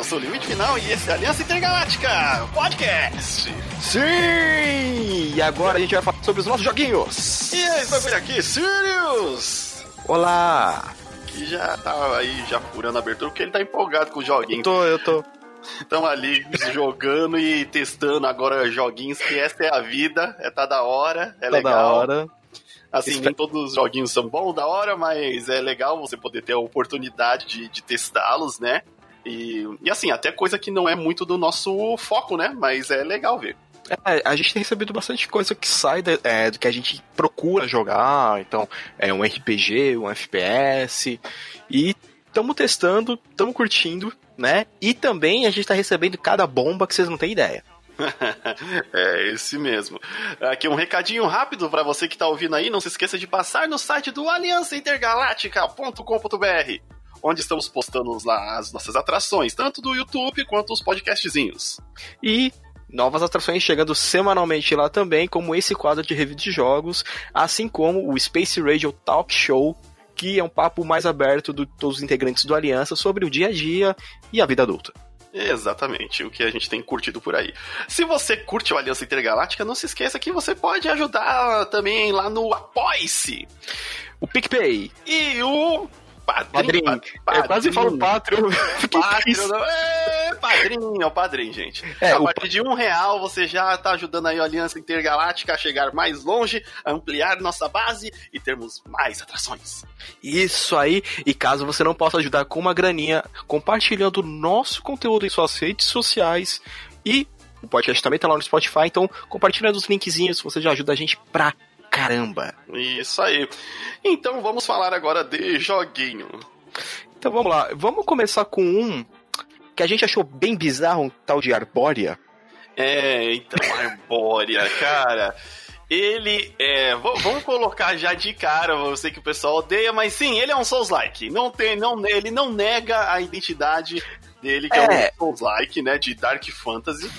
eu sou o Limite Final e esse é Aliança Intergaláctica Podcast. Sim! E agora a gente vai falar sobre os nossos joguinhos. E aí, vai aqui, Sirius! Olá! Que já tá aí, já furando a abertura, porque ele tá empolgado com os joguinhos. Eu tô, eu tô. Estamos ali jogando e testando agora joguinhos, que essa é a vida, é tá da hora, é tá legal. da hora. Assim, Espe- nem todos os joguinhos são bons, da hora, mas é legal você poder ter a oportunidade de, de testá-los, né? E, e assim, até coisa que não é muito do nosso foco, né? Mas é legal ver. É, a gente tem recebido bastante coisa que sai da- é, do que a gente procura jogar. Então, é um RPG, um FPS. E estamos testando, estamos curtindo, né? E também a gente tá recebendo cada bomba que vocês não têm ideia. é esse mesmo. Aqui um recadinho rápido para você que tá ouvindo aí, não se esqueça de passar no site do aliançaintergaláctica.com.br, onde estamos postando lá as nossas atrações, tanto do YouTube quanto os podcastzinhos. E novas atrações chegando semanalmente lá também, como esse quadro de review de jogos, assim como o Space Radio Talk Show, que é um papo mais aberto de todos os integrantes do Aliança sobre o dia a dia e a vida adulta. Exatamente, o que a gente tem curtido por aí. Se você curte o Aliança Intergaláctica, não se esqueça que você pode ajudar também lá no Apoie-se. O PicPay. E o Padrinho. Pa- Eu quase falo Padrinho, não- é, padrinho, é o padrinho, gente. É, a partir de um real, você já tá ajudando aí a Aliança Intergaláctica a chegar mais longe, a ampliar nossa base e termos mais atrações. Isso aí. E caso você não possa ajudar com uma graninha, compartilhando o nosso conteúdo em suas redes sociais e o podcast também tá lá no Spotify, então compartilhando os linkzinhos, você já ajuda a gente pra caramba. Isso aí. Então vamos falar agora de joguinho. Então vamos lá, vamos começar com um que a gente achou bem bizarro, um tal de Arbórea. É, então, Arbórea, cara. Ele é. Vamos colocar já de cara, eu sei que o pessoal odeia, mas sim, ele é um Souls-like. Não tem, não, ele não nega a identidade dele, que é, É. um Souls-like, né? De Dark Fantasy.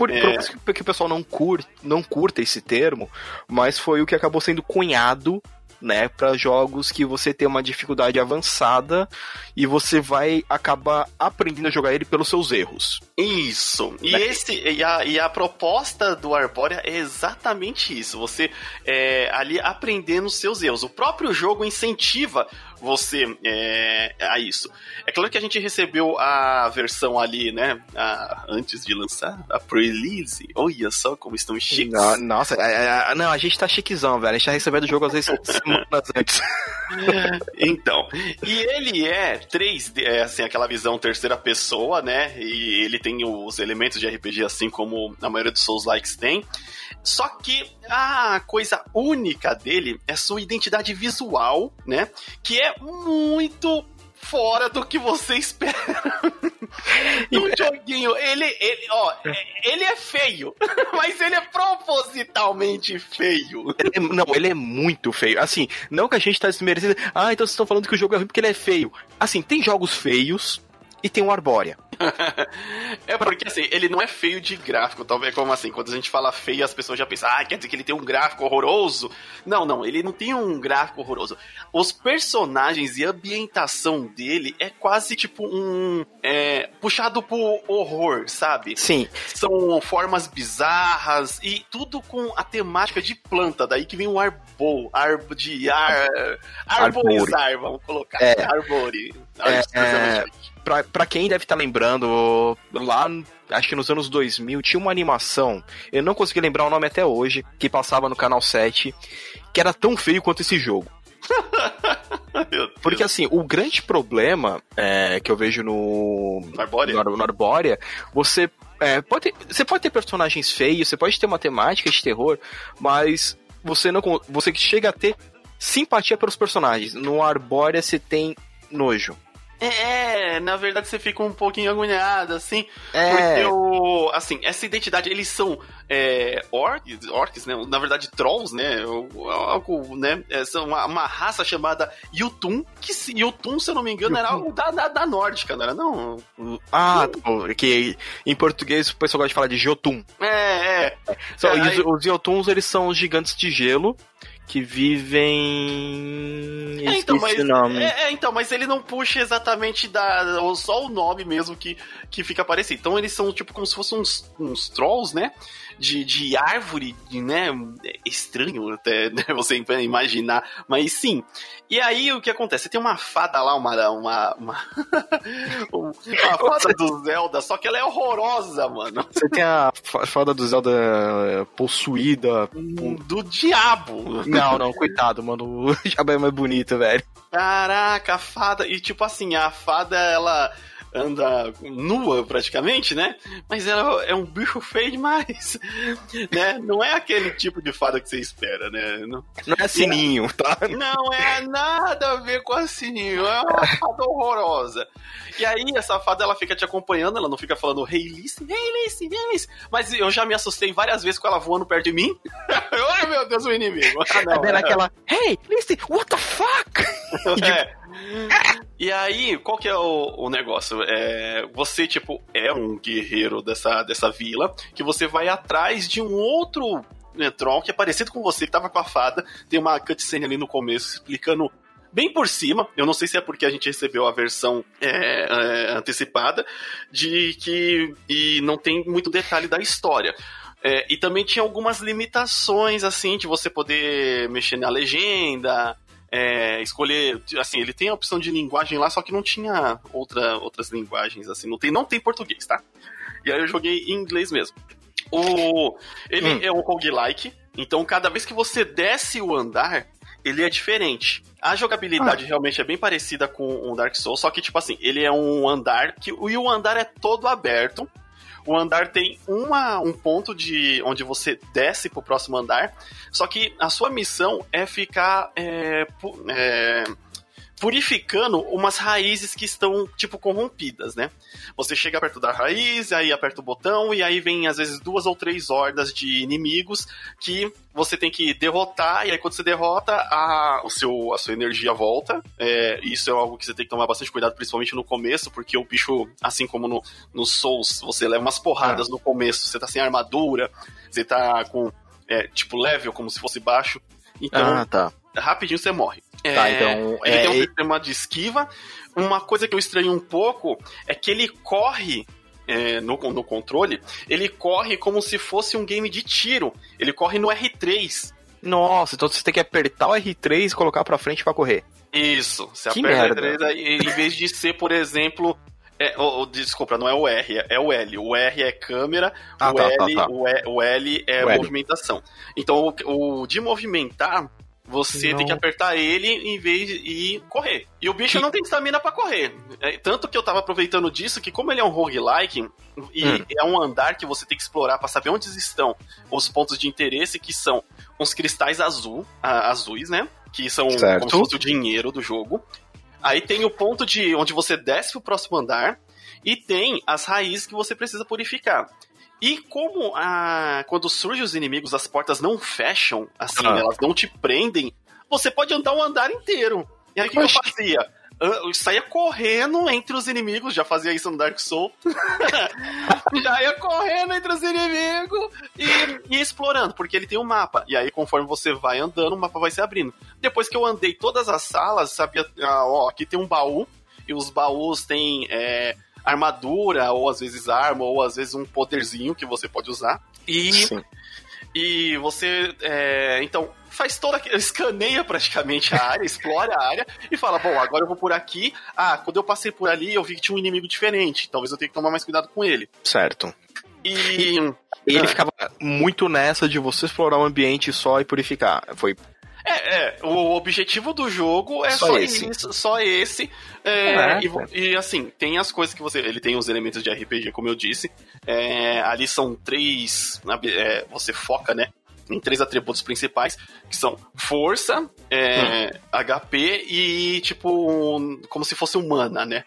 Por, É. por mais que, que o pessoal não, cur, não curta esse termo, mas foi o que acabou sendo cunhado, né, para jogos que você tem uma dificuldade avançada e você vai acabar aprendendo a jogar ele pelos seus erros. Isso. E, Né? esse, e, a, e a proposta do Arbórea é exatamente isso. Você é, ali aprendendo os seus erros. O próprio jogo incentiva você é, a isso. É claro que a gente recebeu a versão ali, né? a- antes de lançar, a pre-release. Olha só como estão chiques. No- Nossa, é, é, não, a gente tá chiquezão, velho. A gente tá recebendo o jogo às vezes semanas antes. Então, e ele é 3D, é assim, aquela visão terceira pessoa, né? E ele tem os elementos de RPG assim como a maioria dos Souls likes tem. Só que a coisa única dele é sua identidade visual, né? Que é muito fora do que você espera do joguinho. Ele, ele, ó, ele é feio, mas ele é propositalmente feio. Ele é- não, ele é muito feio. Assim, não que a gente tá desmerecendo. Ah, então vocês estão falando que o jogo é ruim porque ele é feio. Assim, tem jogos feios e tem o Arbórea. É porque assim, ele não é feio de gráfico, talvez como assim, quando a gente fala feio, as pessoas já pensam, ah, quer dizer que ele tem um gráfico horroroso. Não, não, ele não tem um gráfico horroroso. Os personagens e a ambientação dele é quase tipo um. É, puxado pro horror, sabe? Sim, São formas bizarras e tudo com a temática de planta, daí que vem o arbor, arbo de ar. Arborizar, vamos colocar. É. Arbore. É, é. pra, pra quem deve estar lembrando, lá, acho que nos anos 2000, tinha uma animação, eu não consegui lembrar o nome até hoje, que passava no canal 7, que era tão feio quanto esse jogo. Porque assim, o grande problema é, que eu vejo no. Arbórea? No, no Arbórea, você. é, pode ter- você pode ter personagens feios, você pode ter uma temática de terror, mas você não. Você chega a ter simpatia pelos personagens. No Arbórea você tem nojo. É, na verdade você fica um pouquinho agoniado, assim. É. Porque o. Assim, essa identidade, eles são é, orcs, orcs, né? Na verdade, trolls, né? Algo, né? É, são uma, uma raça chamada Yutun, que se, Yutun, se eu não me engano, era algo da, da, da nórdica, não era? Não. Ah, tá, que em português o pessoal gosta de falar de Jotun. É, é. Só, É, e aí- os, os Jotuns, eles são os gigantes de gelo que vivem. É, então, mas, o nome. É, é, então, mas ele não puxa exatamente da, só o nome mesmo que, que fica aparecendo. Então eles são tipo como se fossem uns, uns trolls, né? De, de árvore, né? É estranho até né? você imaginar, mas sim. E aí o que acontece? Você tem uma fada lá, uma. Uma, uma, uma fada do Zelda, só que ela é horrorosa, mano. Você tem a fada do Zelda possuída. Do diabo. Não, não, coitado, mano. O diabo é mais bonito, velho. Caraca, a fada. E tipo assim, a fada, ela anda nua praticamente, né? Mas ela é um bicho feio demais, né? Não é aquele tipo de fada que você espera, né? Não, não é sininho, tá? Não é nada a ver com a sininho, é uma fada horrorosa. E aí essa fada ela fica te acompanhando, ela não fica falando Hey Lice, Hey Lice, Hey Lice. Mas eu já me assustei várias vezes com ela voando perto de mim. Ai meu Deus, o inimigo. Ah, não, é aquela Hey Lice, what the fuck? é. E aí, qual que é o, o negócio? É, você, tipo, é um guerreiro dessa, dessa vila, que você vai atrás de um outro né, troll que é parecido com você, que tava com a fada. Tem uma cutscene ali no começo explicando bem por cima. Eu não sei se é porque a gente recebeu a versão é, é, antecipada, de que e não tem muito detalhe da história. É, e também tinha algumas limitações, assim, de você poder mexer na legenda, é, escolher, assim, ele tem a opção de linguagem lá, só que não tinha outra, outras linguagens, assim, não tem, não tem português, tá? E aí eu joguei em inglês mesmo. O, ele hum. é um roguelike, então cada vez que você desce o andar, ele é diferente. A jogabilidade ah. realmente é bem parecida com um Dark Souls, só que, tipo assim, ele é um andar que. E o andar é todo aberto. O andar tem uma, um ponto de onde você desce pro próximo andar. Só que a sua missão é ficar. É, é, purificando umas raízes que estão, tipo, corrompidas, né? Você chega perto da raiz, aí aperta o botão, e aí vem, às vezes, duas ou três hordas de inimigos que você tem que derrotar, e aí quando você derrota, a, o seu, a sua energia volta. É, isso é algo que você tem que tomar bastante cuidado, principalmente no começo, porque o bicho, assim como no, no Souls, você leva umas porradas ah. no começo, você tá sem armadura, você tá com, é, tipo, level, como se fosse baixo. Então, ah, tá. Rapidinho você morre. Tá, é, então. Ele é, tem um sistema de esquiva. Uma coisa que eu estranho um pouco é que ele corre é, no, no controle, ele corre como se fosse um game de tiro. Ele corre no R3. Nossa, então você tem que apertar o R3 e colocar pra frente para correr. Isso, você que aperta merda. o R3 aí, em vez de ser, por exemplo, é, oh, oh, desculpa, não é o R, é o L. O R é câmera, ah, o, tá, L, tá, tá. O, e, o, L é o movimentação. Então, o, o, de movimentar, você não. tem que apertar ele em vez de correr. E o bicho que... não tem estamina para correr. É, tanto que eu tava aproveitando disso que, como ele é um roguelike, e hum. é um andar que você tem que explorar para saber onde estão os pontos de interesse, que são uns cristais azul, azuis, né? Que são certo. como se fosse o dinheiro do jogo. Aí tem o ponto de onde você desce pro próximo andar. E tem as raízes que você precisa purificar. E como a, quando surgem os inimigos, as portas não fecham, assim, ah. elas não te prendem, você pode andar um andar inteiro. E aí o que, que eu fazia? Eu saía correndo entre os inimigos, já fazia isso no Dark Souls. já ia correndo entre os inimigos e, e explorando, porque ele tem um mapa. E aí, conforme você vai andando, o mapa vai se abrindo. Depois que eu andei todas as salas, sabia, ah, ó, aqui tem um baú, e os baús têm. É, armadura, ou às vezes arma, ou às vezes um poderzinho que você pode usar. E, Sim. e você. É, então, faz toda. escaneia praticamente a área, explora a área e fala: bom, agora eu vou por aqui. Ah, quando eu passei por ali, eu vi que tinha um inimigo diferente. Talvez eu tenha que tomar mais cuidado com ele. Certo. E. Ele ah. ficava muito nessa de você explorar o ambiente só e purificar. Foi é, é, o objetivo do jogo é só, só esse. Isso, só esse. É, é, e, e, assim, tem as coisas que você. Ele tem os elementos de RPG, como eu disse. É, ali são três. É, você foca, né? Em três atributos principais, que são força, é, hum. HP e, tipo, como se fosse humana, né?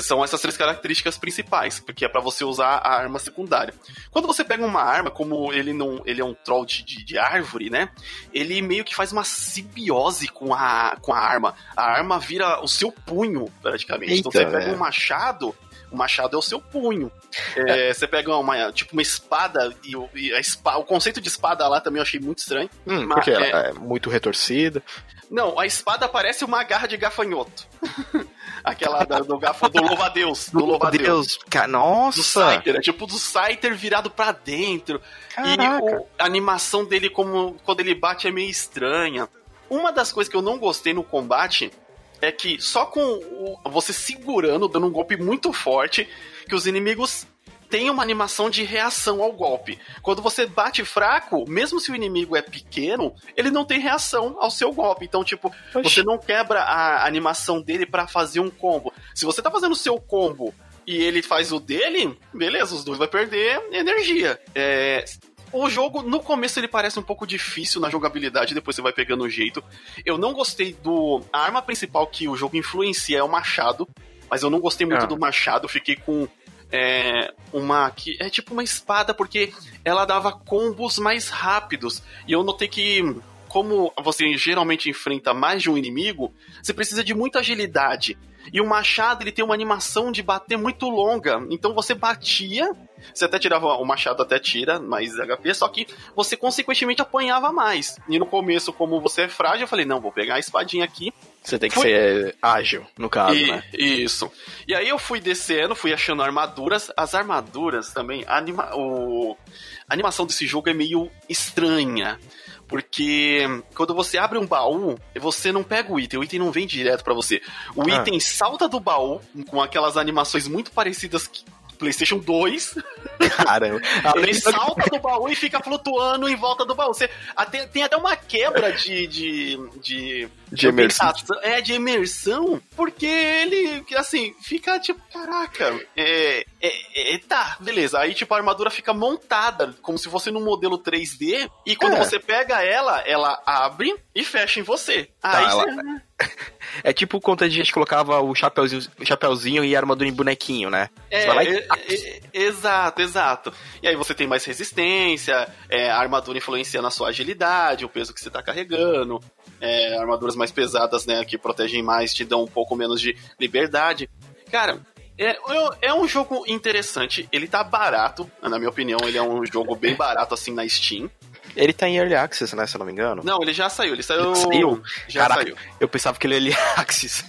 São essas três características principais, porque é para você usar a arma secundária. Quando você pega uma arma, como ele não, ele é um troll de, de, árvore, né? Ele meio que faz uma simbiose com a, com a arma. A arma vira o seu punho, praticamente. Eita, então você pega é. um machado, O machado é o seu punho. É, você pega uma, tipo, uma espada e, o, e a espada, o conceito de espada lá também eu achei muito estranho. Hum, porque ela é muito retorcida. Não, a espada parece uma garra de gafanhoto. Aquela da, do, gafo, do louva-a-Deus. Do louva-a-Deus. Nossa! Do Scyther, é tipo do Scyther virado pra dentro. Caraca. E o- a animação dele, como quando ele bate, é meio estranha. Uma das coisas que eu não gostei no combate é que só com o- você segurando, dando um golpe muito forte, que os inimigos têm uma animação de reação ao golpe. Quando você bate fraco, mesmo se o inimigo é pequeno, ele não tem reação ao seu golpe. Então, tipo, Oxi. você não quebra a animação dele pra fazer um combo. Se você tá fazendo o seu combo e ele faz o dele, beleza, os dois vai perder energia. É, o jogo, no começo, ele parece um pouco difícil na jogabilidade, depois você vai pegando o jeito. Eu não gostei do. A arma principal que o jogo influencia é o machado, mas eu não gostei muito Ah. do machado, fiquei com. É, uma que é tipo uma espada porque ela dava combos mais rápidos. E eu notei que como você geralmente enfrenta mais de um inimigo você precisa de muita agilidade. E o machado ele tem uma animação de bater muito longa. Então você batia você até tirava o machado até tira mais HP só que você consequentemente apanhava mais. E no começo como você é frágil eu falei não vou pegar a espadinha aqui Você tem que Foi- ser ágil, no caso, e, né? Isso. E aí eu fui descendo, fui achando armaduras. As armaduras também, a, anima, o, a animação desse jogo é meio estranha. Porque quando você abre um baú, você não pega o item, o item não vem direto pra você. O Ah. item salta do baú com aquelas animações muito parecidas que PlayStation 2. Caramba. Ele salta do baú e fica flutuando em volta do baú. Você, até, tem até uma quebra de. de, de De imersão. É, de imersão, porque ele, assim, fica tipo, caraca, é, é, é, tá, beleza. Aí, tipo, a armadura fica montada, como se fosse num modelo 3D, e quando É. você pega ela, ela abre e fecha em você. Tá, Aí ela- você- É tipo quando a gente colocava o chapeuzinho, o chapeuzinho e a armadura em bonequinho, né? É, vai lá e- é, é, exato, exato. E aí você tem mais resistência, é, a armadura influencia na sua agilidade, o peso que você tá carregando, é, armaduras mais pesadas, né, que protegem mais, te dão um pouco menos de liberdade. Cara, é, é- é um jogo interessante, ele tá barato, na minha opinião, ele é um jogo bem barato assim na Steam. Ele tá em Early Access, né? Se eu não me engano. Não, ele já saiu, ele saiu. Já saiu? Já Caraca. saiu. Eu pensava que ele era Early Access.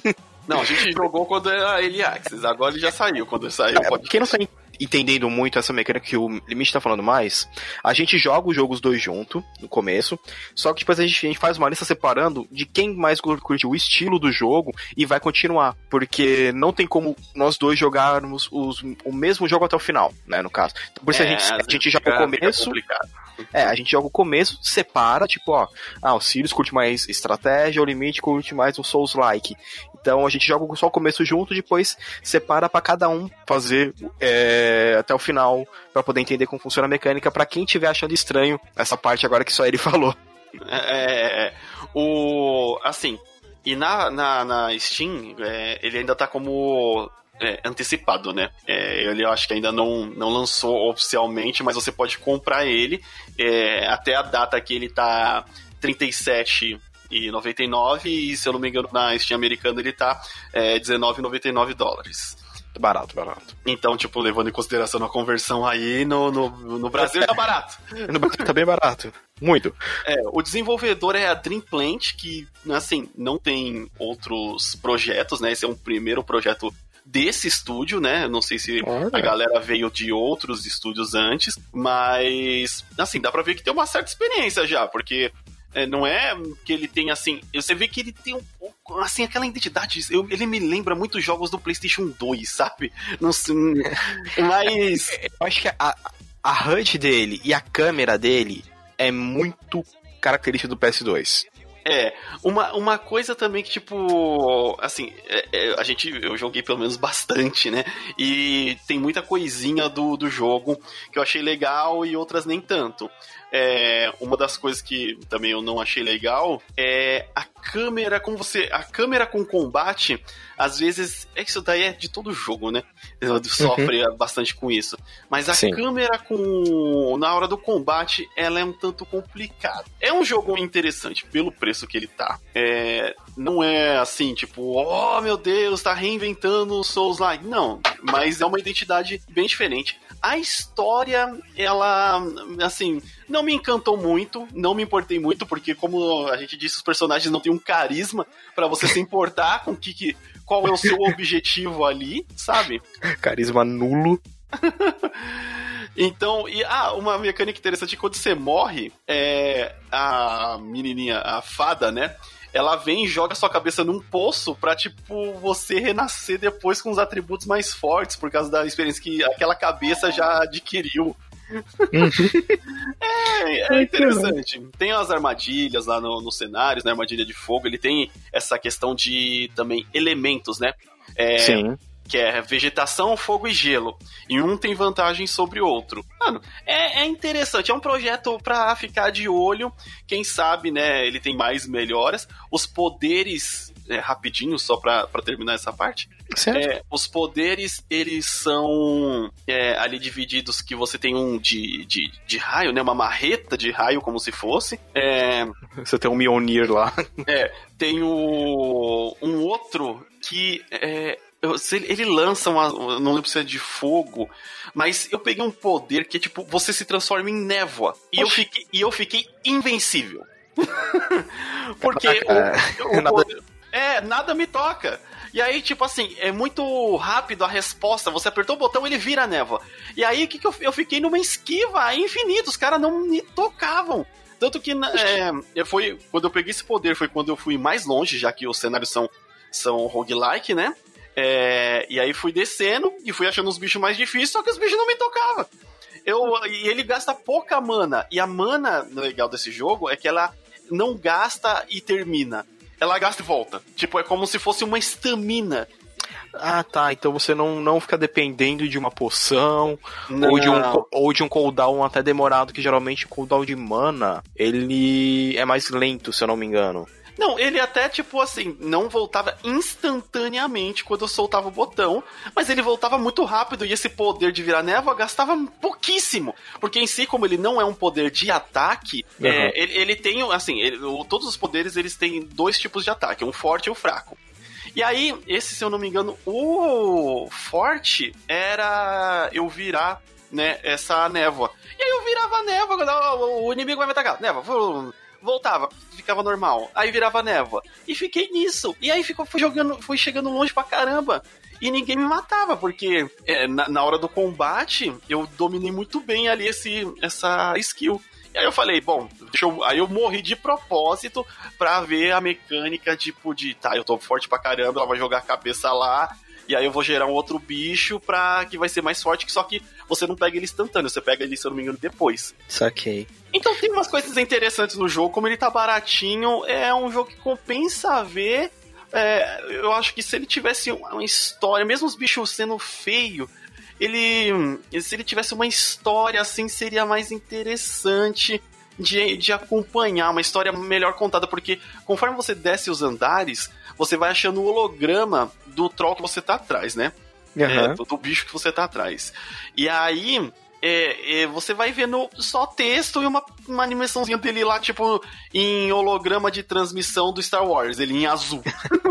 Não, a gente jogou quando era ele Access, agora ele já saiu, quando saiu. É, pode Quem não tá entendendo muito essa mecânica que o Limite tá falando mais, a gente joga os jogos dois junto, no começo, só que depois a gente, a gente faz uma lista separando de quem mais curte o estilo do jogo e vai continuar. Porque não tem como nós dois jogarmos os- o mesmo jogo até o final, né, no caso. Então, por isso a gente, a gente joga o É, começo, é, a gente joga o começo, separa, tipo, ó, ah, o Sirius curte mais estratégia, o Limite curte mais um Souls-like. Então a gente joga só o começo junto, depois separa pra cada um fazer é, até o final, pra poder entender como funciona a mecânica, pra quem tiver achando estranho essa parte agora que só ele falou. É, é, o assim e na, na, na Steam é, ele ainda tá como é, antecipado, né? É, ele eu acho que ainda não, não lançou oficialmente, mas você pode comprar ele é, até a data que ele tá 37 e 99 e se eu não me engano na Steam americana ele tá é, 19,99 dólares. Barato, barato. Então, tipo, levando em consideração a conversão aí, no, no, no Brasil tá barato. No Brasil tá bem barato. Muito. É, o desenvolvedor é a Dream Plant, que, assim, não tem outros projetos, né? Esse é um primeiro projeto desse estúdio, né? Não sei se Olha. a galera veio de outros estúdios antes, mas, assim, dá pra ver que tem uma certa experiência já, porque é, não é que ele tem, assim... Você vê que ele tem, um, assim, aquela identidade... eu- ele me lembra muito jogos do PlayStation 2, sabe? Não sei... Mas... Eu acho que a, a HUD dele e a câmera dele é muito característica do PS2. É, uma, uma coisa também que, tipo, assim, é- é, a gente, eu joguei pelo menos bastante, né? E tem muita coisinha do, do jogo que eu achei legal e outras nem tanto. É, uma das coisas que também eu não achei legal é a câmera, como você. A câmera com combate, às vezes. É isso daí é de todo jogo, né? Sofre uhum. bastante com isso. Mas a Sim. câmera com. Na hora do combate, ela é um tanto complicada. É um jogo interessante pelo preço que ele tá. É, não é assim, tipo, oh meu Deus, tá reinventando o Souls Like. Não, mas é uma identidade bem diferente. A história, ela, assim, não me encantou muito, não me importei muito, porque, como a gente disse, os personagens não têm um carisma para você se importar com que, que, qual é o seu objetivo ali, sabe? Carisma nulo. Então, e ah, uma mecânica interessante, quando você morre, é a menininha, a fada, né? ela vem e joga sua cabeça num poço pra, tipo, você renascer depois com os atributos mais fortes, por causa da experiência que aquela cabeça já adquiriu. É, é, interessante. Tem as armadilhas lá no, nos cenários, né? Armadilha de fogo. Ele tem essa questão de também elementos, né? É, Sim que é vegetação, fogo e gelo. E um tem vantagem sobre o outro. Mano, é, é interessante. É um projeto pra ficar de olho. Quem sabe, né? Ele tem mais melhoras. Os poderes. É, rapidinho, só pra, pra terminar essa parte. É, os poderes, eles são é, ali divididos que você tem um de, de, de, raio, né? Uma marreta de raio, como se fosse. É, você tem um Mionir lá. É, tem o, um outro que é, ele lança uma. Não lembro se é de fogo, mas eu peguei um poder que é tipo, você se transforma em névoa. E, eu fiquei, e eu fiquei invencível. Porque o, o, nada... é, nada me toca. E aí, tipo assim, é muito rápido a resposta. Você apertou o botão, ele vira a névoa. E aí, que, que eu, eu fiquei numa esquiva infinita. Os caras não me tocavam. Tanto que é, foi quando eu peguei esse poder, foi quando eu fui mais longe, já que os cenários são, são roguelike, né? É, e aí fui descendo e fui achando os bichos mais difíceis, só que os bichos não me tocavam. Eu, e ele gasta pouca mana. E a mana legal desse jogo é que ela não gasta e termina. Ela gasta e volta. Tipo, é como se fosse uma estamina. Ah, tá. Então você não, não fica dependendo de uma poção ou de, um, ou de um cooldown até demorado, que geralmente o cooldown de mana ele é mais lento, se eu não me engano. Não, ele até, tipo assim, não voltava instantaneamente quando eu soltava o botão, mas ele voltava muito rápido e esse poder de virar névoa gastava pouquíssimo. Porque em si, como ele não é um poder de ataque, uhum. é, ele, ele, tem, assim, ele, todos os poderes eles têm dois tipos de ataque, um forte e um fraco. E aí, esse, se eu não me engano, o forte era eu virar, né, essa névoa. E aí eu virava a névoa, o inimigo vai me atacar. Névoa, voltava, ficava normal. Aí virava névoa. E fiquei nisso. E aí ficou, fui jogando, fui chegando longe pra caramba. E ninguém me matava, porque é, na, na, hora do combate eu dominei muito bem ali esse, essa skill. E aí eu falei, bom, eu, aí eu morri de propósito pra ver a mecânica, tipo, de tá, eu tô forte pra caramba, ela vai jogar a cabeça lá, e aí eu vou gerar um outro bicho pra que vai ser mais forte, só que você não pega ele instantâneo, você pega ele, se eu não me engano, depois. Saquei. Então tem umas coisas interessantes no jogo, como ele tá baratinho, é um jogo que compensa ver. É, eu acho que se ele tivesse uma história, mesmo os bichos sendo feio, ele. Se ele tivesse uma história assim, seria mais interessante de, de acompanhar, uma história melhor contada, porque conforme você desce os andares, você vai achando o holograma do troll que você tá atrás, né? Uhum. É, do, do, bicho que você tá atrás. E aí. É, é, você vai vendo só texto e uma, uma animaçãozinha dele lá, tipo, em holograma de transmissão do Star Wars, ele em azul.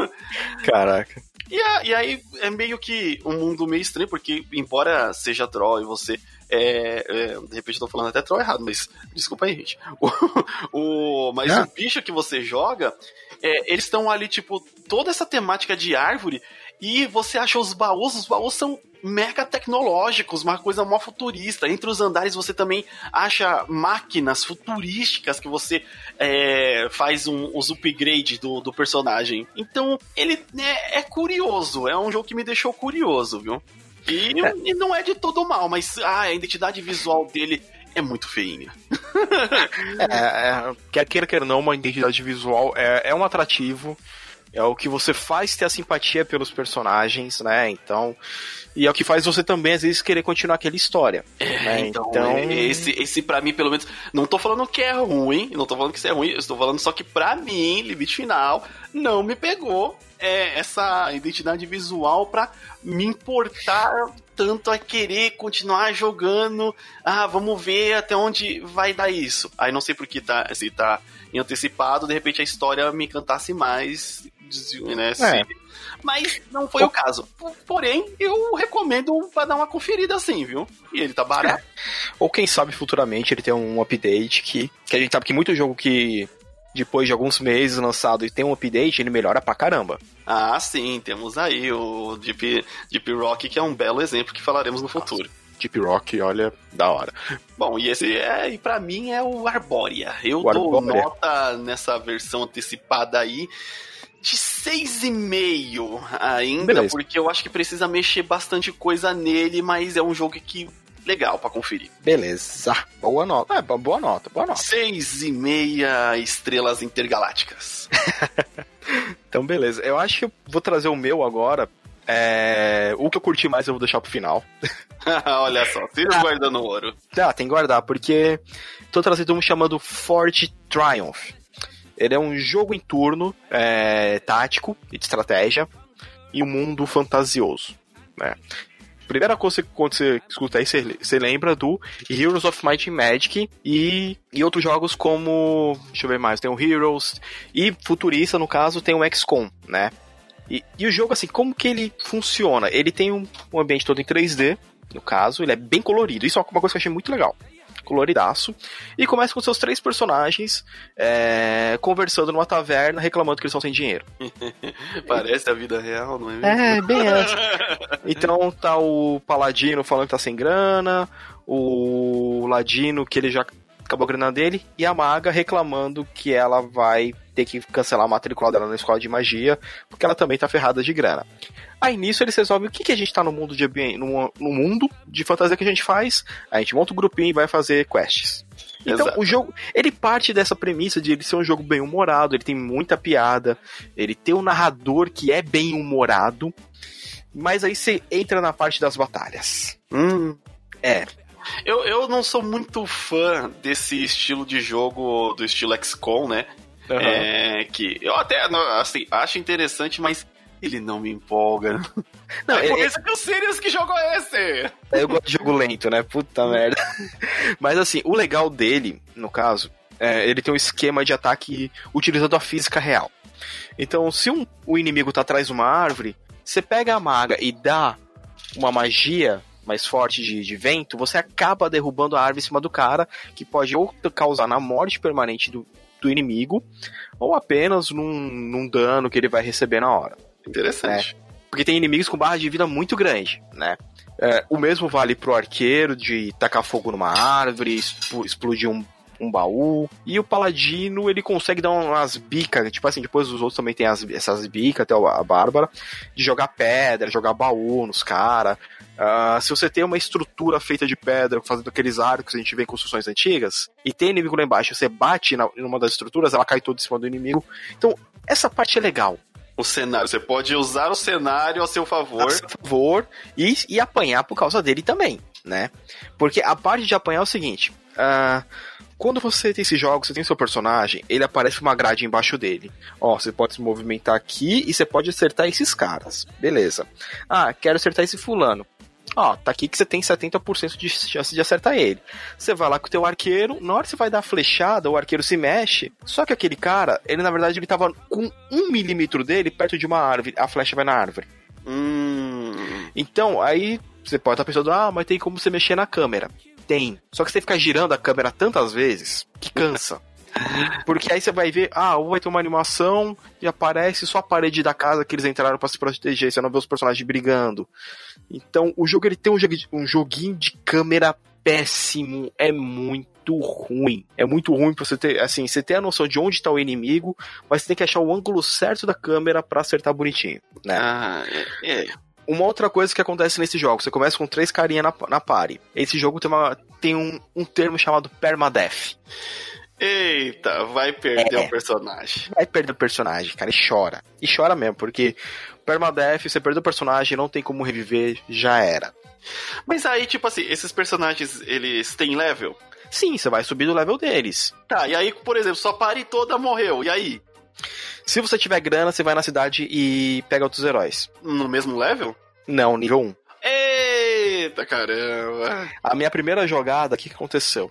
Caraca. E, a, e, aí é meio que um mundo meio estranho, porque embora seja troll e você. É, é, de repente eu tô falando até troll errado, mas desculpa aí, gente. O, o mas o bicho que você joga, é, eles estão ali, tipo, toda essa temática de árvore e você acha os baús, os baús são mega tecnológicos, uma coisa mó futurista. Entre os andares você também acha máquinas futurísticas que você é, faz um, os upgrade do, do personagem. Então, ele é, é, curioso, é um jogo que me deixou curioso, viu? E, é. e não é de todo mal, mas ah, a identidade visual dele é muito feinha. é, é, quer queira, quer não, uma identidade visual é, é um atrativo. é o que você faz ter a simpatia pelos personagens, né? Então, e é o que faz você também, às vezes, querer continuar aquela história. É, né? então, então... esse, esse para mim, pelo menos, não tô falando que é ruim, não tô falando que isso é ruim, eu estou falando só que pra mim, limite final, não me pegou é, essa identidade visual pra me importar tanto a querer continuar jogando. Ah, vamos ver até onde vai dar isso. Aí não sei por que tá, se tá em antecipado, de repente a história me encantasse mais, né? É. Mas não foi o... o caso. Porém, eu recomendo para dar uma conferida assim, viu? E ele tá barato. É. Ou quem sabe futuramente ele tem um update que, que a gente sabe que muito jogo que depois de alguns meses lançado e tem um update, ele melhora pra caramba. Ah, sim, temos aí o Deep, Deep Rock, que é um belo exemplo que falaremos no futuro. Deep Rock, olha, da hora. Bom, e esse é, e pra mim é o Arbórea. Eu o dou Arbórea. nota nessa versão antecipada aí de 6,5 ainda, Beleza. porque eu acho que precisa mexer bastante coisa nele, mas é um jogo que legal para conferir. Beleza. Boa nota. É, boa nota, boa nota. Seis e meia estrelas intergalácticas. então, beleza. Eu acho que eu vou trazer o meu agora. É... O que eu curti mais eu vou deixar pro final. Olha só, tira guardando ouro. Tá, tem que guardar, porque tô trazendo um chamado Fort Triumph. Ele é um jogo em turno, é, tático e de estratégia, e um mundo fantasioso. Né? Primeira coisa que quando você escuta aí, você, lembra do Heroes of Might and Magic e, e outros jogos como. Deixa eu ver mais, tem o Heroes e Futurista, no caso, tem o XCOM, né? E, e o jogo, assim, como que ele funciona? Ele tem um, um ambiente todo em 3D, no caso, ele é bem colorido. Isso é uma coisa que eu achei muito legal coloridaço, e começa com seus três personagens é, conversando numa taverna, reclamando que eles estão sem dinheiro. Parece a vida real, não é mesmo? É, bem essa. Então tá o Paladino falando que tá sem grana, o Ladino que ele já acabou a grana dele, e a maga reclamando que ela vai ter que cancelar a matrícula dela na escola de magia, porque ela também tá ferrada de grana. Aí nisso eles resolvem o que, que a gente tá no mundo de no, no mundo de fantasia que a gente faz, a gente monta um grupinho e vai fazer quests. Então, Exato. o jogo, ele parte dessa premissa de ele ser um jogo bem humorado, ele tem muita piada, ele tem um narrador que é bem humorado, mas aí você entra na parte das batalhas. Hum. É, eu, eu não sou muito fã desse estilo de jogo, do estilo XCOM, né? Uhum. É, que eu até assim, acho interessante, mas ele não me empolga. Não, é por isso que o Sirius que jogou esse! Eu gosto de jogo lento, né? Puta merda. Mas assim, o legal dele, no caso, é, ele tem um esquema de ataque utilizando a física real. Então, se um, o inimigo tá atrás de uma árvore, você pega a maga e dá uma magia mais forte de, de vento, você acaba derrubando a árvore em cima do cara, que pode ou causar na morte permanente do, do inimigo, ou apenas num, num dano que ele vai receber na hora. Interessante. Né? Porque tem inimigos com barra de vida muito grande, né? É, o mesmo vale pro arqueiro de tacar fogo numa árvore, explodir um, um baú. E o paladino, ele consegue dar umas bicas, tipo assim, depois os outros também tem as, essas bicas, até a Bárbara, de jogar pedra, jogar baú nos caras. Uh, se você tem uma estrutura feita de pedra, fazendo aqueles arcos que a gente vê em construções antigas, e tem inimigo lá embaixo, você bate na, em uma das estruturas, ela cai toda em cima do inimigo. Então, essa parte é legal. O cenário, você pode usar o cenário a seu favor. A seu favor e, e apanhar por causa dele também, né? Porque a parte de apanhar é o seguinte: uh, quando você tem esse jogo, você tem seu personagem, ele aparece uma grade embaixo dele. Ó, você pode se movimentar aqui e você pode acertar esses caras. Beleza. Ah, quero acertar esse fulano. Ó, tá aqui que você tem 70% de chance de acertar ele. Você vai lá com o teu arqueiro, na hora que você vai dar a flechada, o arqueiro se mexe. Só que aquele cara, ele na verdade ele tava com um milímetro dele perto de uma árvore. A flecha vai na árvore. Hum. Então, aí você pode estar pensando, ah, mas tem como você mexer na câmera. Tem. Só que você fica girando a câmera tantas vezes que cansa. Porque aí você vai ver, ah, ou vai ter uma animação e aparece só a parede da casa que eles entraram para se proteger, você não vê os personagens brigando. Então, o jogo ele tem um, um joguinho de câmera péssimo, é muito ruim. É muito ruim pra você ter, assim, você ter a noção de onde tá o inimigo, mas você tem que achar o ângulo certo da câmera para acertar bonitinho, né? Ah, é, é. Uma outra coisa que acontece nesse jogo, você começa com três carinhas na, na party. Esse jogo tem, uma, tem um, um termo chamado permadeath. Eita, vai perder é, o personagem. Vai perder o personagem, cara, e chora. E chora mesmo, porque permadeath, você perdeu o personagem, não tem como reviver, já era. Mas aí, tipo assim, esses personagens, eles têm level? Sim, você vai subir do level deles. Tá, e aí, por exemplo, sua party toda morreu, e aí? Se você tiver grana, você vai na cidade e pega outros heróis. No mesmo level? Não, nível 1. Eita caramba! A minha primeira jogada, o que, que aconteceu?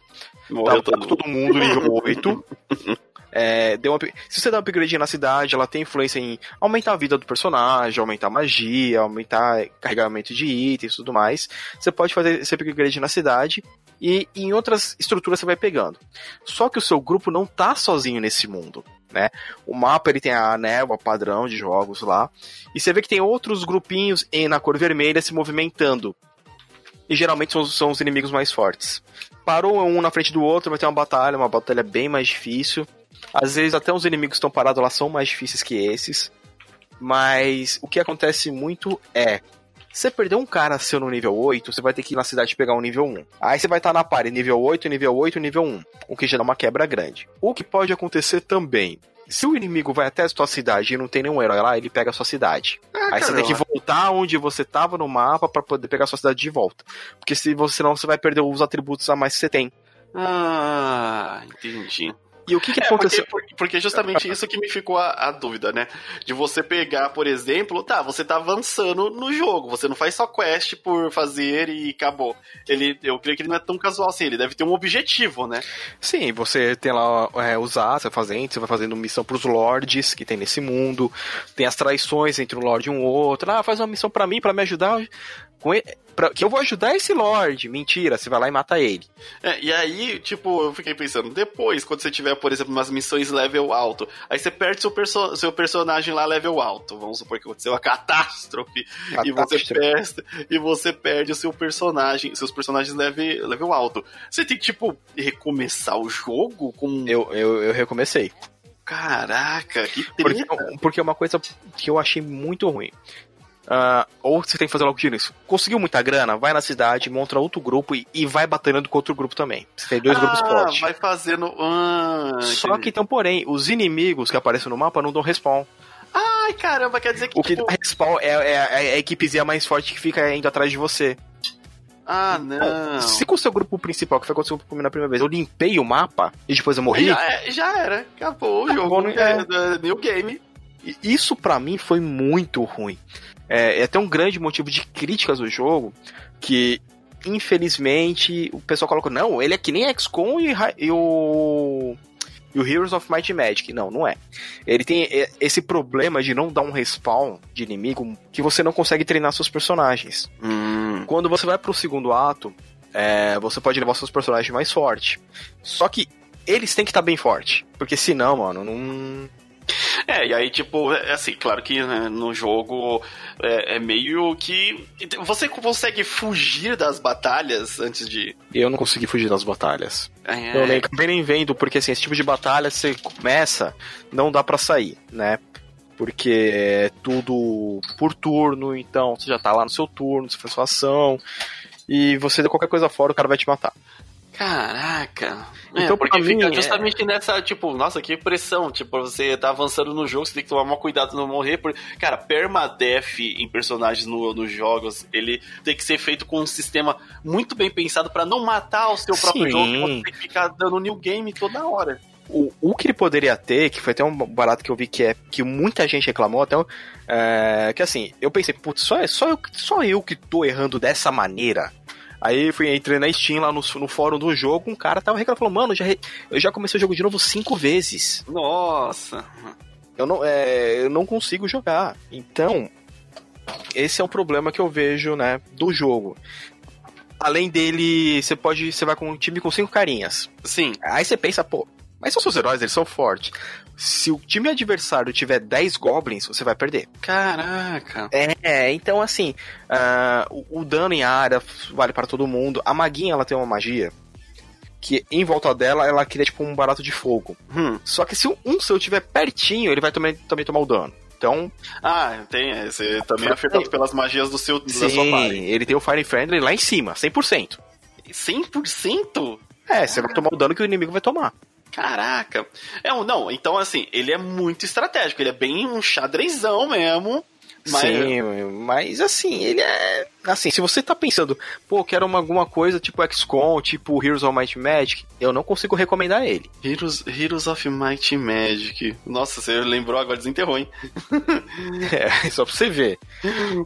Morreu todo, todo mundo nível 8. É, deu uma, se você dá um upgrade na cidade, ela tem influência em aumentar a vida do personagem, aumentar magia, aumentar carregamento de itens e tudo mais. Você pode fazer esse upgrade na cidade e em outras estruturas você vai pegando. Só que o seu grupo não tá sozinho nesse mundo. Né? O mapa ele tem a névoa padrão de jogos lá, e você vê que tem outros grupinhos em, na cor vermelha se movimentando. E geralmente são, são os inimigos mais fortes. Parou um na frente do outro, vai ter uma batalha, uma batalha bem mais difícil. Às vezes até os inimigos que estão parados lá são mais difíceis que esses. Mas o que acontece muito é. Você perdeu um cara seu no nível 8, você vai ter que ir na cidade pegar um nível 1. Aí você vai estar na party nível 8, nível 8, nível 1. O que gera uma quebra grande. O que pode acontecer também se o inimigo vai até a sua cidade e não tem nenhum herói lá, ele pega a sua cidade. Ah, Aí você tem que voltar onde você tava no mapa para poder pegar a sua cidade de volta. Porque se você não, você vai perder os atributos a mais que você tem. Ah, entendi. E o que, que é, aconteceu? Porque, porque justamente isso que me ficou a, a, dúvida, né? De você pegar, por exemplo, tá, você tá avançando no jogo, você não faz só quest por fazer e acabou. Ele, eu creio que ele não é tão casual assim, ele deve ter um objetivo, né? Sim, você tem lá é, usar, você vai fazendo, você vai fazendo missão pros lords que tem nesse mundo, tem as traições entre um lord e um outro, ah, faz uma missão para mim, para me ajudar com ele, pra, que eu vou ajudar esse Lorde. Mentira, você vai lá e mata ele. É, e aí, tipo, eu fiquei pensando, depois, quando você tiver, por exemplo, umas missões level alto, aí você perde seu, perso seu personagem lá level alto. Vamos supor que aconteceu uma catástrofe, catástrofe. E, você perde, e você perde o seu personagem, seus personagens level, level alto. Você tem que, tipo, recomeçar o jogo com. Eu, eu, eu recomecei. Caraca, que treta. Porque, porque é uma coisa que eu achei muito ruim. Uh, ou você tem que fazer logo disso. Conseguiu muita grana? Vai na cidade, monta outro grupo e, e vai batendo com outro grupo também. Você tem dois ah, grupos fortes. Vai fazendo. Ah, Só que então, porém, os inimigos que aparecem no mapa não dão respawn. Ai, caramba, quer dizer que. O que tipo... dá respawn é, é, é a equipezinha mais forte que fica indo atrás de você. Ah, não. Se com o seu grupo principal, que foi aconteceu comigo na primeira vez, eu limpei o mapa e depois eu morri. Já, é, já era. Acabou o jogo. É, é, new game. Isso para mim foi muito ruim. É, é até um grande motivo de críticas do jogo que infelizmente o pessoal colocou, não, ele é que nem XCOM e, e o e o Heroes of Might and Magic. Não, não é. Ele tem esse problema de não dar um respawn de inimigo que você não consegue treinar seus personagens. Hum. Quando você vai pro segundo ato, é, você pode levar seus personagens mais forte. Só que eles têm que estar tá bem forte. Porque senão, mano, não é, e aí, tipo, é assim, claro que né, no jogo é, é, meio que. Você consegue fugir das batalhas antes de. Eu não consegui fugir das batalhas. É. Eu nem, acabei nem vendo, porque assim, esse tipo de batalha você começa, não dá para sair, né? Porque é tudo por turno, então você já tá lá no seu turno, você faz sua ação, e você dê qualquer coisa fora, o cara vai te matar. Caraca. Então, é, porque fica é- justamente é... nessa, tipo, nossa, que pressão. Tipo, você tá avançando no jogo, você tem que tomar mais cuidado não morrer. Porque, cara, permadeath em personagens no, nos jogos, ele tem que ser feito com um sistema muito bem pensado para não matar o seu próprio Sim. jogo. Você tem que ficar dando new game toda hora. O, o que ele poderia ter, que foi até um barato que eu vi que é que muita gente reclamou, até é, que assim, eu pensei, putz, só, só, eu, só eu que tô errando dessa maneira. Aí fui, entrei na Steam lá no, no fórum do jogo, um cara tava reclamando, falou, mano, já, eu já comecei o jogo de novo cinco vezes. Nossa! Eu não, é, eu não consigo jogar. Então, esse é um problema que eu vejo, né, do jogo. Além dele, você pode. Você vai com um time com cinco carinhas. Sim. Aí você pensa, pô, mas são seus heróis, eles são fortes. Se o time adversário tiver 10 goblins, você vai perder. Caraca. É, então assim, uh, o, o, dano em área vale para todo mundo. A maguinha, ela tem uma magia que em volta dela, ela cria tipo um barato de fogo. Hum. Só que se um seu estiver pertinho, ele vai também, também tomar o dano. Então. Ah, tem. Você também é afetado pelas magias do seu Sim, da sua party. ele tem o Fire Friendly lá em cima, 100%. 100%? É, você vai tomar o dano que o inimigo vai tomar. Caraca. É um, não, então assim, ele é muito estratégico, ele é bem um xadrezão mesmo. Mas... Sim, mas assim, ele é. Assim, se você tá pensando, pô, quero uma, alguma coisa tipo XCOM, tipo Heroes of Might and Magic, eu não consigo recomendar ele. Heroes, Heroes of Might and Magic. Nossa, você lembrou agora, desenterrou, hein? é, só pra você ver.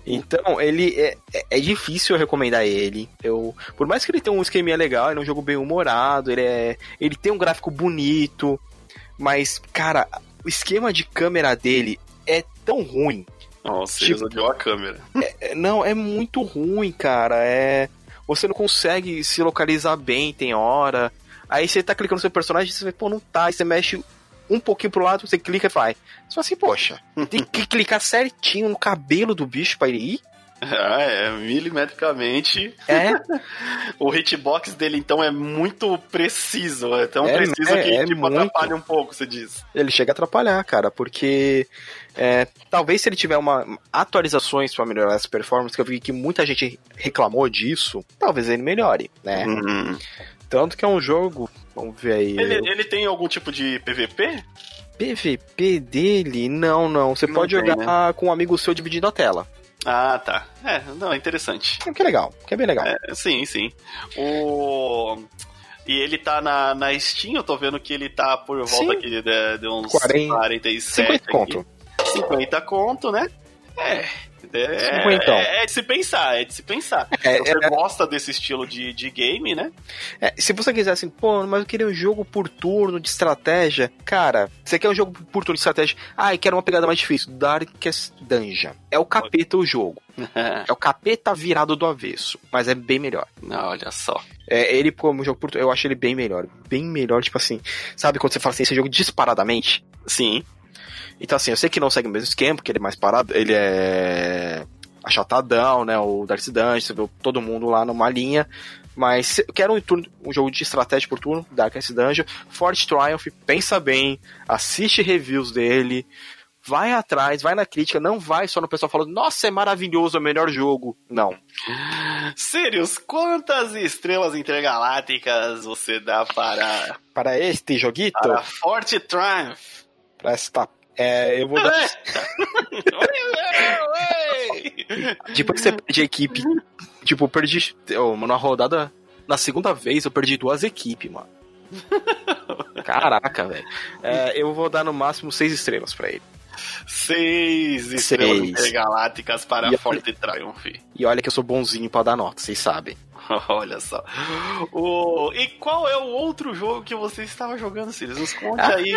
Então, ele é, é, é difícil eu recomendar ele. Eu, por mais que ele tenha um esqueminha legal, ele é um jogo bem humorado, ele, é, ele tem um gráfico bonito, mas, cara, o esquema de câmera dele é tão ruim nossa, tipo, ele a câmera. É, é, não, é muito ruim, cara. É. Você não consegue se localizar bem, tem hora. Aí você tá clicando no seu personagem e você vê, pô, não tá. Aí você mexe um pouquinho pro lado, você clica e vai. Você fala assim, poxa, tem que clicar certinho no cabelo do bicho pra ele ir. Ah, é, milimetricamente. É. o hitbox dele, então, é muito preciso. É tão é, preciso é, que é tipo, muito. atrapalha um pouco, você diz. Ele chega a atrapalhar, cara, porque é, talvez se ele tiver uma atualizações para melhorar essa performance, que eu vi que muita gente reclamou disso, talvez ele melhore, né? Uhum. Tanto que é um jogo, vamos ver aí. Ele, eu... ele tem algum tipo de PVP? PVP dele? Não, não. Você não pode tem, jogar né? com um amigo seu dividindo a tela. Ah, tá. É, não, é interessante. É que é legal, que é bem legal. É, sim, sim. O... E ele tá na, na Steam, eu tô vendo que ele tá por volta aqui de, de uns 40, 47 50 conto. 50 conto, né? É. É, é, é, de se pensar, é de se pensar. É, você é, gosta desse estilo de, de game, né? É, se você quiser assim, pô, mas eu queria um jogo por turno de estratégia, cara, você quer um jogo por turno de estratégia? Ah, eu quero uma pegada mais difícil, Darkest Dungeon. É o capeta o jogo. é o capeta virado do avesso, mas é bem melhor. Não, olha só. É, ele, como jogo por eu acho ele bem melhor. Bem melhor, tipo assim. Sabe quando você fala assim, esse jogo disparadamente? Sim. Então, assim, eu sei que não segue o mesmo esquema, porque ele é mais parado, ele é achatadão, né? O Darcy Dungeon, você vê todo mundo lá numa linha. Mas eu quero um, turno, um jogo de estratégia por turno, Darkest Dungeon, Forte Triumph, pensa bem, assiste reviews dele, vai atrás, vai na crítica, não vai só no pessoal falando, nossa, é maravilhoso, é o melhor jogo. Não. Sirius, quantas estrelas intergalácticas você dá para. Para este joguito? Para Forte Triumph. Para esta é, eu vou dar. Depois que você perde a equipe. Tipo, eu perdi. Eu, na rodada. Na segunda vez eu perdi duas equipes, mano. Caraca, velho. É, eu vou dar no máximo seis estrelas para ele. Seis estrelas intergalácticas para e Forte Triumph. E olha que eu sou bonzinho para dar nota, vocês sabem. olha só. O... E qual é o outro jogo que você estava jogando, Silas? Nos conte ah, aí.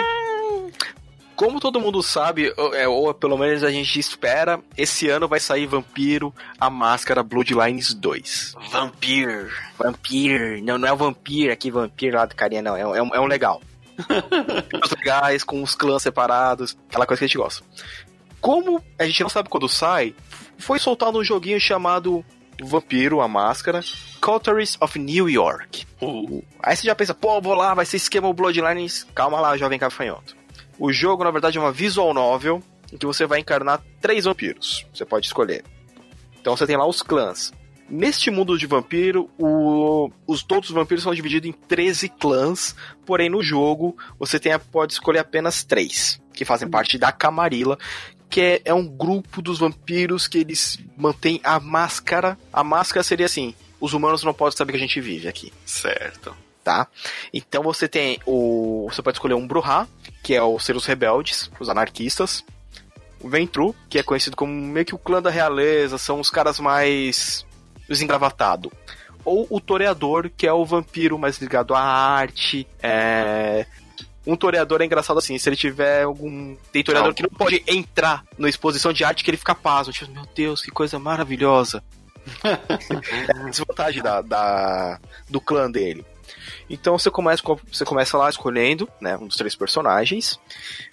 Como todo mundo sabe, ou, é, ou pelo menos a gente espera, esse ano vai sair Vampiro, a Máscara Bloodlines 2. Vampir. Vampir. Não, não é o Vampir aqui, Vampir lá do carinha, não. É, é, um, é um legal. Os legais, com os clãs separados, aquela coisa que a gente gosta. Como a gente não sabe quando sai, foi soltado um joguinho chamado Vampiro, a Máscara, Coteries of New York. Uh. Aí você já pensa, pô, vou lá, vai ser esquema Bloodlines. Calma lá, jovem cafanhoto. O jogo, na verdade, é uma visual novel em que você vai encarnar três vampiros. Você pode escolher. Então você tem lá os clãs. Neste mundo de vampiro, o, os todos os vampiros são divididos em 13 clãs, porém no jogo você tem, pode escolher apenas três, que fazem parte da Camarilla, que é, é um grupo dos vampiros que eles mantêm a máscara. A máscara seria assim: os humanos não podem saber que a gente vive aqui. Certo tá? Então você tem o. Você pode escolher um Bruhá, que é o ser os rebeldes, os anarquistas. O Ventru, que é conhecido como meio que o clã da realeza, são os caras mais desengravatados. Ou o Toreador, que é o vampiro mais ligado à arte. É... Um toreador é engraçado assim, se ele tiver algum. Tem toreador que não pode entrar na exposição de arte que ele fica pasmo. Tipo, meu Deus, que coisa maravilhosa. é a desvantagem da, da, do clã dele. Então você começa, você começa lá escolhendo né, um dos três personagens.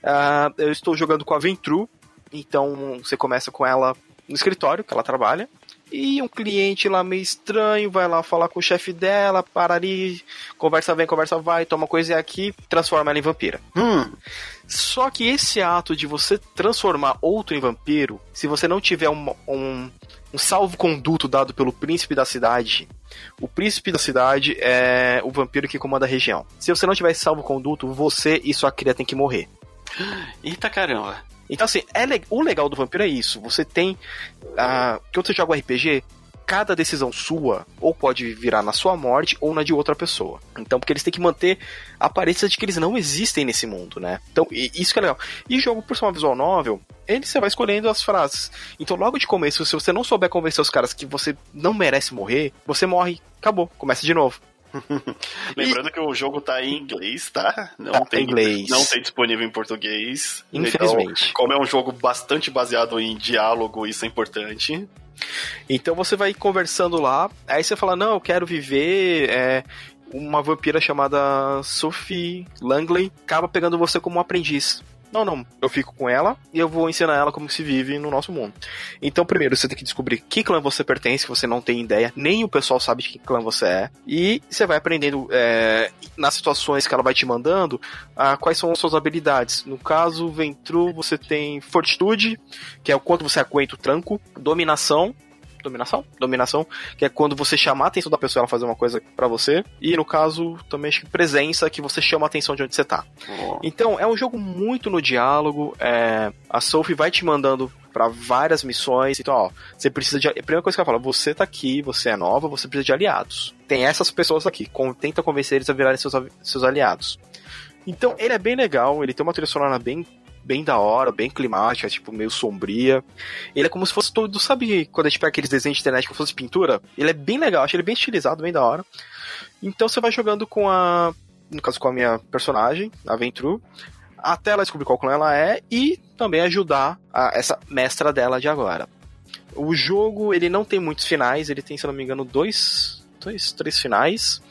Uh, eu estou jogando com a Ventru, então você começa com ela no escritório que ela trabalha. E um cliente lá meio estranho vai lá falar com o chefe dela, para ali, conversa vem, conversa vai, toma coisa aqui, transforma ela em vampira. Hum. Só que esse ato de você transformar outro em vampiro, se você não tiver um, um, um salvo-conduto dado pelo príncipe da cidade, o príncipe da cidade é o vampiro que comanda a região. Se você não tiver salvo conduto, você e sua cria tem que morrer. Eita caramba. Então, assim, é le... o legal do vampiro é isso. Você tem. Uh, quando você joga um RPG, cada decisão sua ou pode virar na sua morte ou na de outra pessoa. Então, porque eles têm que manter a aparência de que eles não existem nesse mundo, né? Então, isso que é legal. E jogo, por ser uma visual novel, ele você vai escolhendo as frases. Então, logo de começo, se você não souber convencer os caras que você não merece morrer, você morre, acabou, começa de novo. Lembrando e... que o jogo tá em inglês, tá? Não tá tem inglês. Não tem disponível em português. Infelizmente. Então, como é um jogo bastante baseado em diálogo, isso é importante. Então você vai conversando lá, aí você fala, não, eu quero viver é, uma vampira chamada Sophie Langley, acaba pegando você como um aprendiz. Não, não. Eu fico com ela e eu vou ensinar ela como se vive no nosso mundo. Então, primeiro, você tem que descobrir que clã você pertence, que você não tem ideia, nem o pessoal sabe de que clã você é. E você vai aprendendo é, nas situações que ela vai te mandando a, quais são as suas habilidades. No caso, Ventru, você tem Fortitude, que é o quanto você aguenta o tranco, Dominação, dominação? Dominação, que é quando você chama a atenção da pessoa ela fazer uma coisa para você. E no caso, também acho que presença, que você chama a atenção de onde você tá. Oh. Então, é um jogo muito no diálogo. É... A Sophie vai te mandando para várias missões. Então, ó, você precisa de. A primeira coisa que ela fala, você tá aqui, você é nova, você precisa de aliados. Tem essas pessoas aqui. Com... Tenta convencer eles a virarem seus, seus aliados. Então, ele é bem legal, ele tem uma trilha sonora bem bem da hora, bem climática, tipo, meio sombria. Ele é como se fosse todo, sabe quando a gente pega aqueles desenhos de internet como se fosse pintura? Ele é bem legal, acho ele bem estilizado, bem da hora. Então você vai jogando com a. No caso, com a minha personagem, a Ventru, até ela descobrir qual clã ela é e também ajudar a, essa mestra dela de agora. O jogo, ele não tem muitos finais, ele tem, se não me engano, dois, dois, três finais.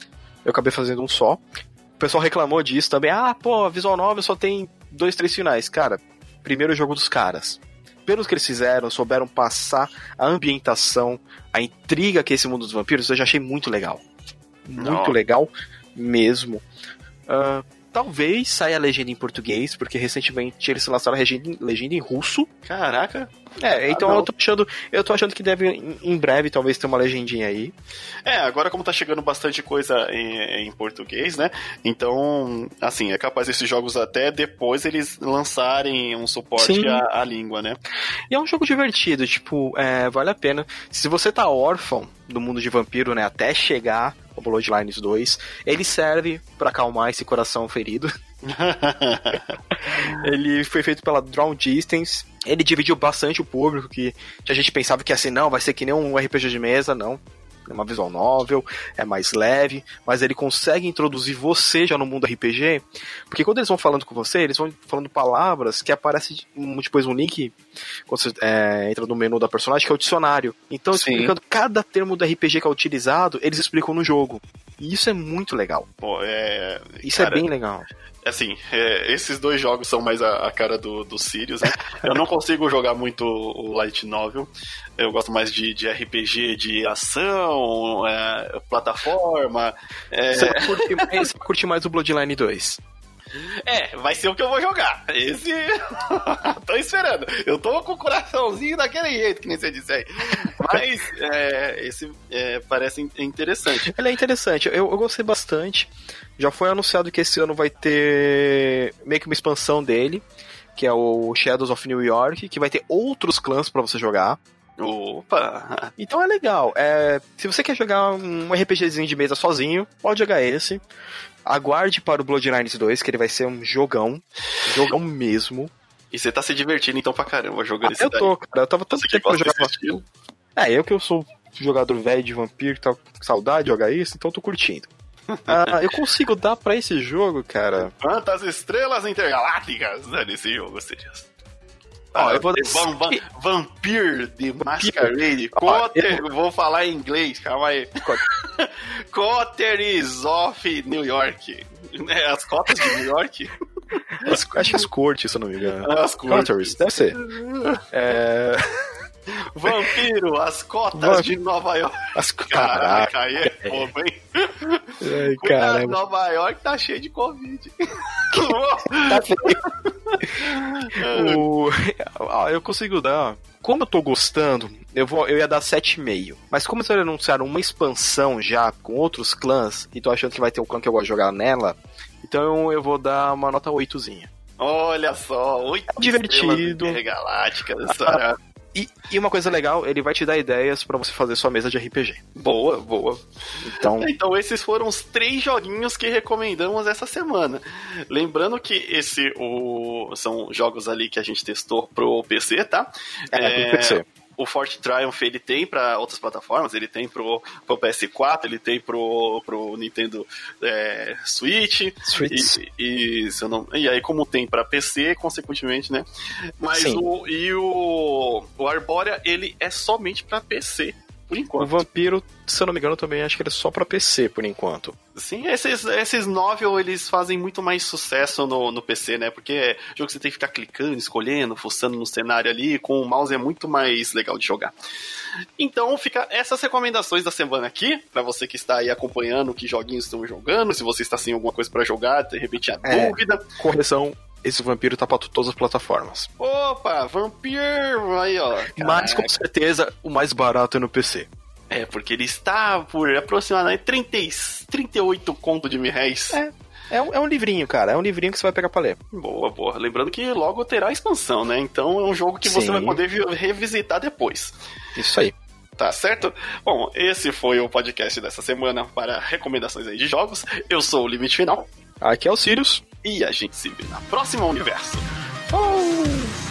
Eu acabei fazendo um só. O pessoal reclamou disso também. Ah, pô, Visual Novel só tem dois, três finais. Cara, primeiro jogo dos caras. Pelos que eles fizeram, souberam passar a ambientação, a intriga que é esse mundo dos vampiros, eu já achei muito legal. Muito Não. legal mesmo. Uh, talvez saia a legenda em português, porque recentemente eles lançaram a legenda em russo. Caraca! É, então ah, eu tô achando, eu tô achando que deve em breve talvez ter uma legendinha aí. É, agora como tá chegando bastante coisa em, em português, né? Então, assim, é capaz esses jogos até depois eles lançarem um suporte à, à, língua, né? E é um jogo divertido, tipo, é, vale a pena. Se você tá órfão do mundo de vampiro, né, até chegar o Bloodlines 2. Ele serve para acalmar esse coração ferido. ele foi feito pela Drawn Distance. Ele dividiu bastante o público, que a gente pensava que assim, não, vai ser que nem um RPG de mesa, não é uma visual novel, é mais leve, mas ele consegue introduzir você já no mundo RPG, porque quando eles vão falando com você, eles vão falando palavras que aparece depois um link quando você é, entra no menu da personagem, que é o dicionário. Então, Sim. explicando cada termo do RPG que é utilizado, eles explicam no jogo. E isso é muito legal. Pô, é... Isso é Cara, é bem legal assim, é, esses dois jogos são mais a, a cara do, do Sirius, né? Eu não consigo jogar muito o Light Novel. Eu gosto mais de, de RPG de ação, é, plataforma. É... Você, curte mais, você curte mais o Bloodline 2? É, vai ser o que eu vou jogar. Esse. tô esperando. Eu tô com o coraçãozinho daquele jeito, que nem você disse aí. Mas é, esse é, parece interessante. Ele é interessante. Eu, eu gostei bastante. Já foi anunciado que esse ano vai ter meio que uma expansão dele, que é o Shadows of New York, que vai ter outros clãs para você jogar. Opa! Então é legal. É, se você quer jogar um RPGzinho de mesa sozinho, pode jogar esse. Aguarde para o Bloodlines 2, que ele vai ser um jogão. Jogão mesmo. E você tá se divertindo então pra caramba jogando ah, esse Eu tô, daí. cara. Eu tava tanto tempo que eu É, eu que eu sou jogador velho de vampiro, tá com saudade de jogar isso, então eu tô curtindo. ah, eu consigo dar pra esse jogo, cara. Quantas estrelas intergalácticas nesse jogo, Sirius? Ó, eu vou Van, van, Vampir de Masquerade. Cotter, eu... vou falar em inglês, calma aí. Cotter is off New York. É, as cotas de New York? As, acho que as cortes, se eu não me engano. As cortes. deve ser. É... Vampiro, as cotas de Nova York. As... Caraca, Caraca aí é fogo, hein? Ai, caramba. Nova York tá cheio de Covid. tá feio. o... ah, eu consigo dar como eu tô gostando, eu, vou, eu ia dar 7,5. Mas como eles anunciaram uma expansão já com outros clãs, e tô achando que vai ter o clã que eu gosto de jogar nela, então eu vou dar uma nota 8zinha. Olha só, oito divertido. galácticas. E, e, uma coisa legal, ele vai te dar ideias para você fazer sua mesa de RPG. Boa, boa. Então, então esses foram os três joguinhos que recomendamos essa semana. Lembrando que esse o, são jogos ali que a gente testou pro PC, tá? É, é pro PC o Fort Triumph ele tem para outras plataformas, ele tem pro, pro PS4, ele tem pro, pro Nintendo é, Switch, Switch. E, e, não, e aí como tem para PC, consequentemente, né? Mas Sim. o e o, o Arborea ele é somente para PC por enquanto. O Vampiro, se eu não me engano, também acho que ele é só pra PC, por enquanto. Sim, esses, esses novel, eles fazem muito mais sucesso no, no PC, né? Porque é jogo que você tem que ficar clicando, escolhendo, fuçando no cenário ali, com o mouse é muito mais legal de jogar. Então, fica essas recomendações da semana aqui, para você que está aí acompanhando que joguinhos estão jogando, se você está sem alguma coisa para jogar, de repente a é, dúvida. Correção, esse vampiro tá pra todas as plataformas. Opa, vampiro! Aí, ó. Caraca. Mas com certeza o mais barato é no PC. É, porque ele está por aproximadamente 30, 38 conto de mil reais. É. É um, é um livrinho, cara. É um livrinho que você vai pegar pra ler. Boa, boa. Lembrando que logo terá expansão, né? Então é um jogo que Sim. você vai poder revisitar depois. Isso aí. Tá certo? Bom, esse foi o podcast dessa semana para recomendações aí de jogos. Eu sou o Limite Final. Aqui é o Sirius. E a gente se vê na próxima universo. Oh!